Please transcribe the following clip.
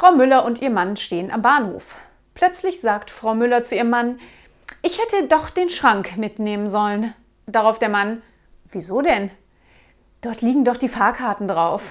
Frau Müller und ihr Mann stehen am Bahnhof. Plötzlich sagt Frau Müller zu ihrem Mann, ich hätte doch den Schrank mitnehmen sollen. Darauf der Mann, wieso denn? Dort liegen doch die Fahrkarten drauf.